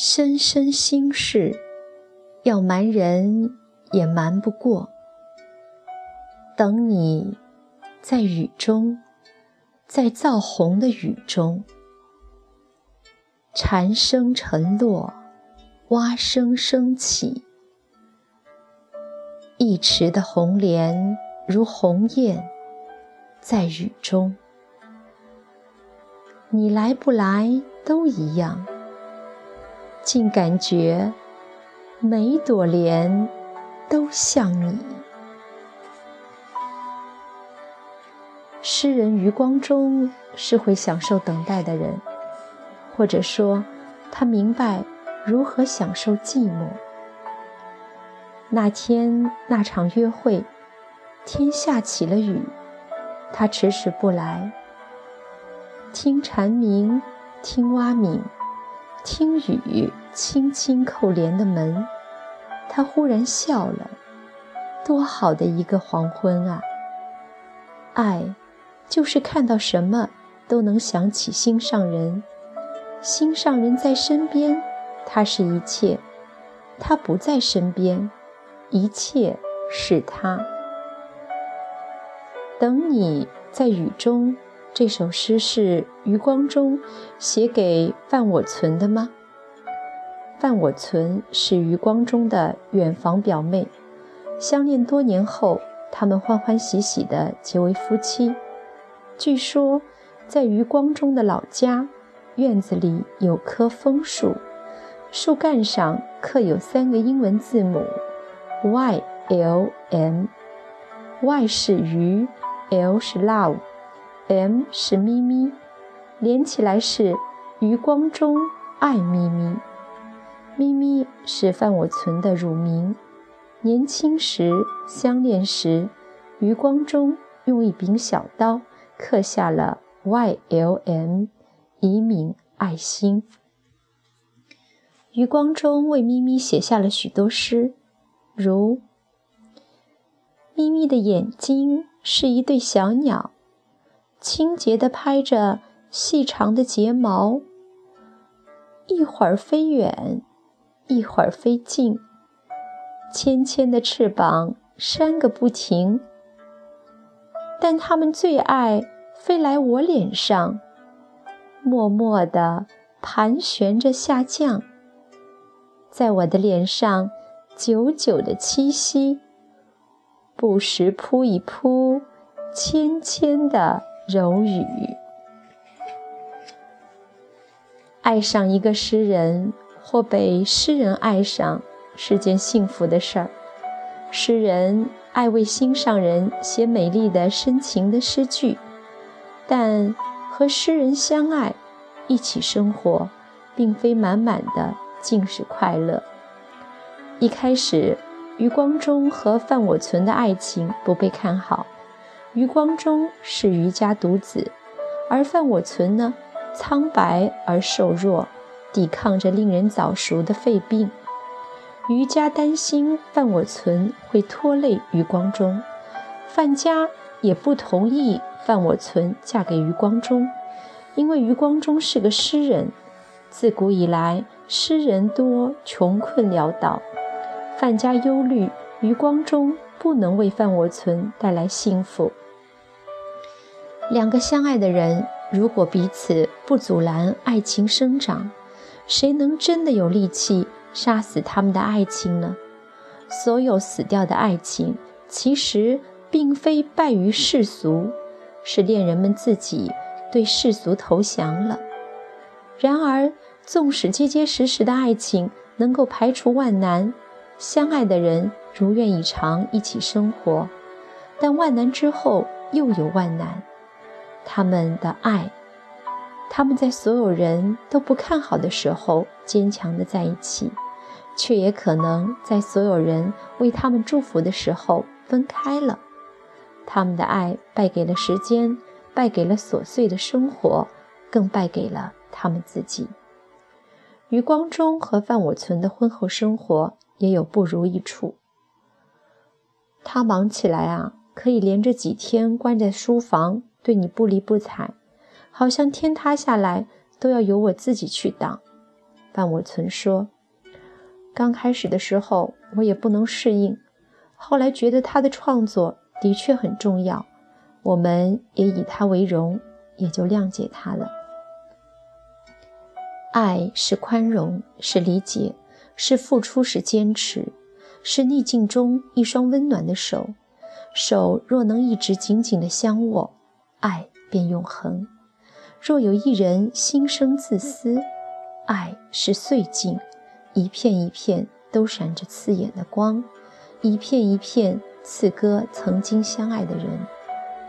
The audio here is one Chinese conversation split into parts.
深深心事，要瞒人也瞒不过。等你，在雨中，在造红的雨中，蝉声沉落，蛙声升起，一池的红莲如鸿雁，在雨中。你来不来都一样。竟感觉每朵莲都像你。诗人余光中是会享受等待的人，或者说，他明白如何享受寂寞。那天那场约会，天下起了雨，他迟迟不来。听蝉鸣，听蛙鸣。听雨轻轻扣帘的门，他忽然笑了。多好的一个黄昏啊！爱，就是看到什么都能想起心上人。心上人在身边，他是一切；他不在身边，一切是他。等你在雨中。这首诗是余光中写给范我存的吗？范我存是余光中的远房表妹，相恋多年后，他们欢欢喜喜地结为夫妻。据说，在余光中的老家院子里有棵枫树，树干上刻有三个英文字母 Y L M，Y 是鱼，L 是 love。M 是咪咪，连起来是余光中爱咪咪。咪咪是范我存的乳名。年轻时相恋时，余光中用一柄小刀刻下了 YLM，以悯爱心。余光中为咪咪写下了许多诗，如：咪咪的眼睛是一对小鸟。清洁地拍着细长的睫毛，一会儿飞远，一会儿飞近，纤纤的翅膀扇个不停。但它们最爱飞来我脸上，默默地盘旋着下降，在我的脸上久久地栖息，不时扑一扑，纤纤的。柔语，爱上一个诗人或被诗人爱上是件幸福的事儿。诗人爱为心上人写美丽的深情的诗句，但和诗人相爱，一起生活，并非满满的尽是快乐。一开始，余光中和范我存的爱情不被看好。余光中是余家独子，而范我存呢，苍白而瘦弱，抵抗着令人早熟的肺病。余家担心范我存会拖累余光中，范家也不同意范我存嫁给余光中，因为余光中是个诗人，自古以来诗人多穷困潦倒，范家忧虑余光中不能为范我存带来幸福。两个相爱的人，如果彼此不阻拦爱情生长，谁能真的有力气杀死他们的爱情呢？所有死掉的爱情，其实并非败于世俗，是恋人们自己对世俗投降了。然而，纵使结结实实的爱情能够排除万难，相爱的人如愿以偿一起生活，但万难之后又有万难。他们的爱，他们在所有人都不看好的时候坚强的在一起，却也可能在所有人为他们祝福的时候分开了。他们的爱败给了时间，败给了琐碎的生活，更败给了他们自己。余光中和范我存的婚后生活也有不如意处。他忙起来啊，可以连着几天关在书房。对你不理不睬，好像天塌下来都要由我自己去挡。范我存说：“刚开始的时候，我也不能适应，后来觉得他的创作的确很重要，我们也以他为荣，也就谅解他了。爱是宽容，是理解，是付出，是坚持，是逆境中一双温暖的手。手若能一直紧紧的相握，爱便永恒。若有一人心生自私，爱是碎镜，一片一片都闪着刺眼的光，一片一片刺割曾经相爱的人。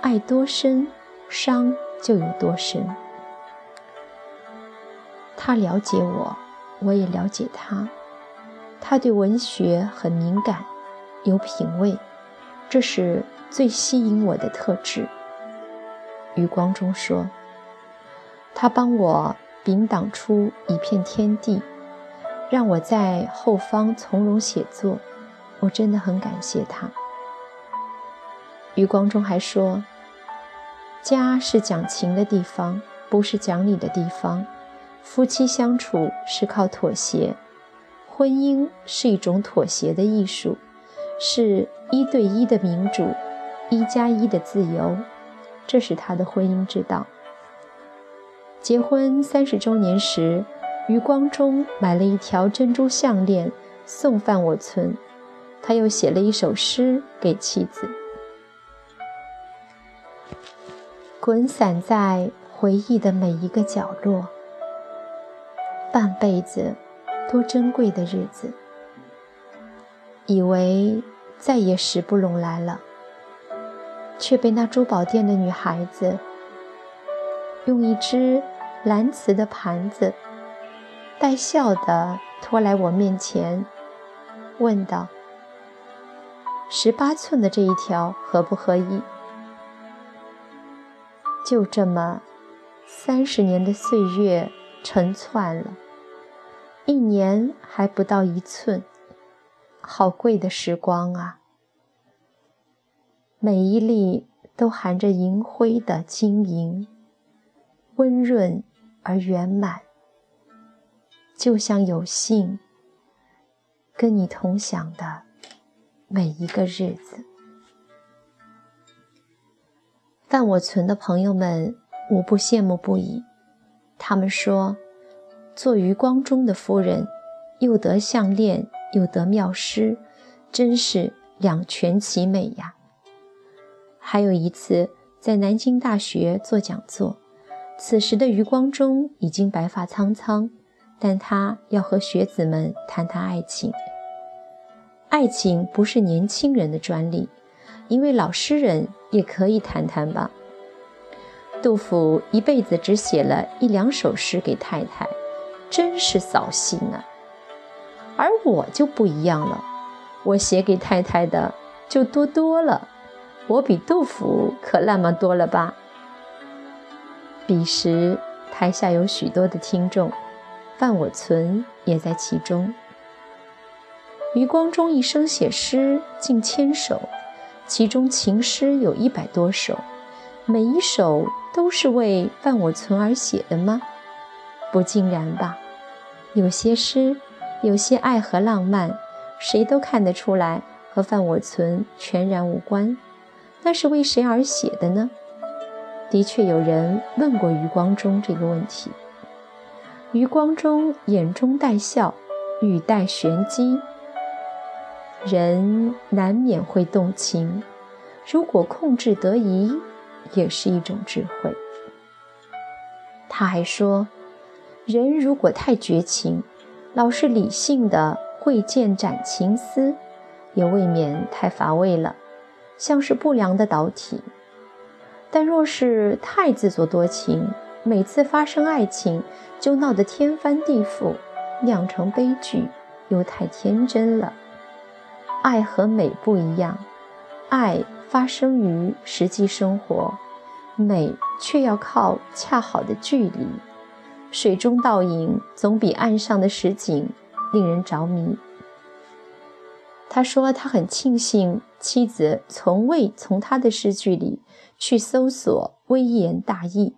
爱多深，伤就有多深。他了解我，我也了解他。他对文学很敏感，有品味，这是最吸引我的特质。余光中说：“他帮我。”屏挡出一片天地，让我在后方从容写作。我真的很感谢他。余光中还说：“家是讲情的地方，不是讲理的地方。夫妻相处是靠妥协，婚姻是一种妥协的艺术，是一对一的民主，一加一的自由。这是他的婚姻之道。”结婚三十周年时，余光中买了一条珍珠项链送范我存，他又写了一首诗给妻子。滚散在回忆的每一个角落，半辈子多珍贵的日子，以为再也时不拢来了，却被那珠宝店的女孩子用一只。蓝瓷的盘子，带笑的拖来我面前，问道：“十八寸的这一条合不合意？”就这么，三十年的岁月成窜了，一年还不到一寸，好贵的时光啊！每一粒都含着银灰的晶莹，温润。而圆满，就像有幸跟你同享的每一个日子。范我存的朋友们无不羡慕不已。他们说，做余光中的夫人，又得项链，又得妙诗，真是两全其美呀。还有一次，在南京大学做讲座。此时的余光中已经白发苍苍，但他要和学子们谈谈爱情。爱情不是年轻人的专利，一位老诗人也可以谈谈吧。杜甫一辈子只写了一两首诗给太太，真是扫兴啊！而我就不一样了，我写给太太的就多多了，我比杜甫可那么多了吧？彼时，台下有许多的听众，范我存也在其中。余光中一生写诗近千首，其中情诗有一百多首，每一首都是为范我存而写的吗？不尽然吧。有些诗，有些爱和浪漫，谁都看得出来和范我存全然无关。那是为谁而写的呢？的确有人问过余光中这个问题。余光中眼中带笑，语带玄机，人难免会动情，如果控制得宜，也是一种智慧。他还说，人如果太绝情，老是理性的会剑斩情丝，也未免太乏味了，像是不良的导体。但若是太自作多情，每次发生爱情就闹得天翻地覆，酿成悲剧，又太天真了。爱和美不一样，爱发生于实际生活，美却要靠恰好的距离。水中倒影总比岸上的实景令人着迷。他说，他很庆幸妻子从未从他的诗句里。去搜索微言大义，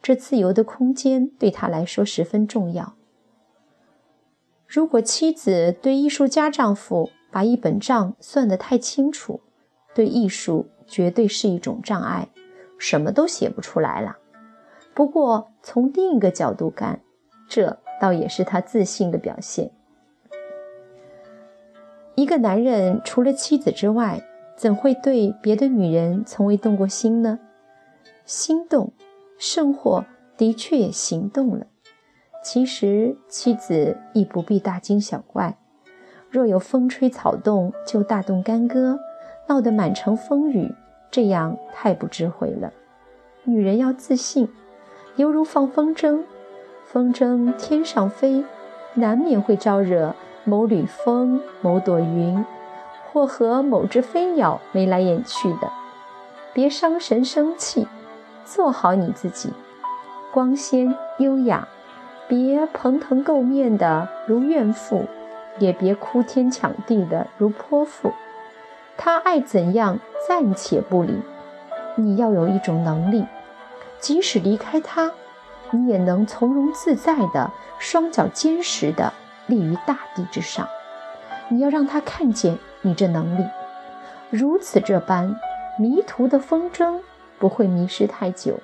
这自由的空间对他来说十分重要。如果妻子对艺术家丈夫把一本账算得太清楚，对艺术绝对是一种障碍，什么都写不出来了。不过从另一个角度看，这倒也是他自信的表现。一个男人除了妻子之外，怎会对别的女人从未动过心呢？心动，甚或的确行动了。其实妻子亦不必大惊小怪。若有风吹草动就大动干戈，闹得满城风雨，这样太不智慧了。女人要自信，犹如放风筝，风筝天上飞，难免会招惹某缕风、某朵云，或和某只飞鸟眉来眼去的。别伤神生气，做好你自己，光鲜优雅。别蓬头垢面的如怨妇，也别哭天抢地的如泼妇。他爱怎样暂且不理，你要有一种能力，即使离开他，你也能从容自在的双脚坚实的立于大地之上。你要让他看见你这能力，如此这般，迷途的风筝不会迷失太久，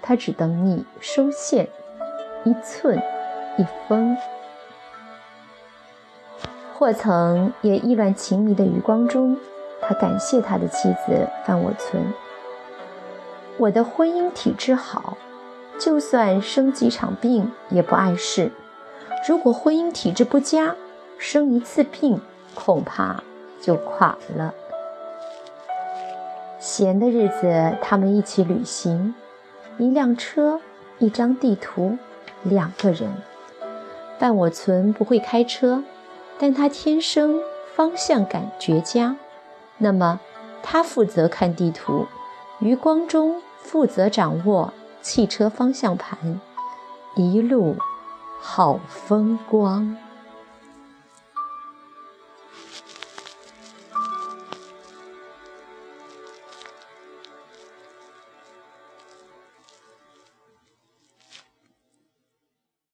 他只等你收线。一寸一分。或曾也意乱情迷的余光中，他感谢他的妻子范我存。我的婚姻体质好，就算生几场病也不碍事。如果婚姻体质不佳，生一次病恐怕就垮了。闲的日子，他们一起旅行，一辆车，一张地图。两个人，范我存不会开车，但他天生方向感绝佳。那么，他负责看地图，余光中负责掌握汽车方向盘，一路好风光。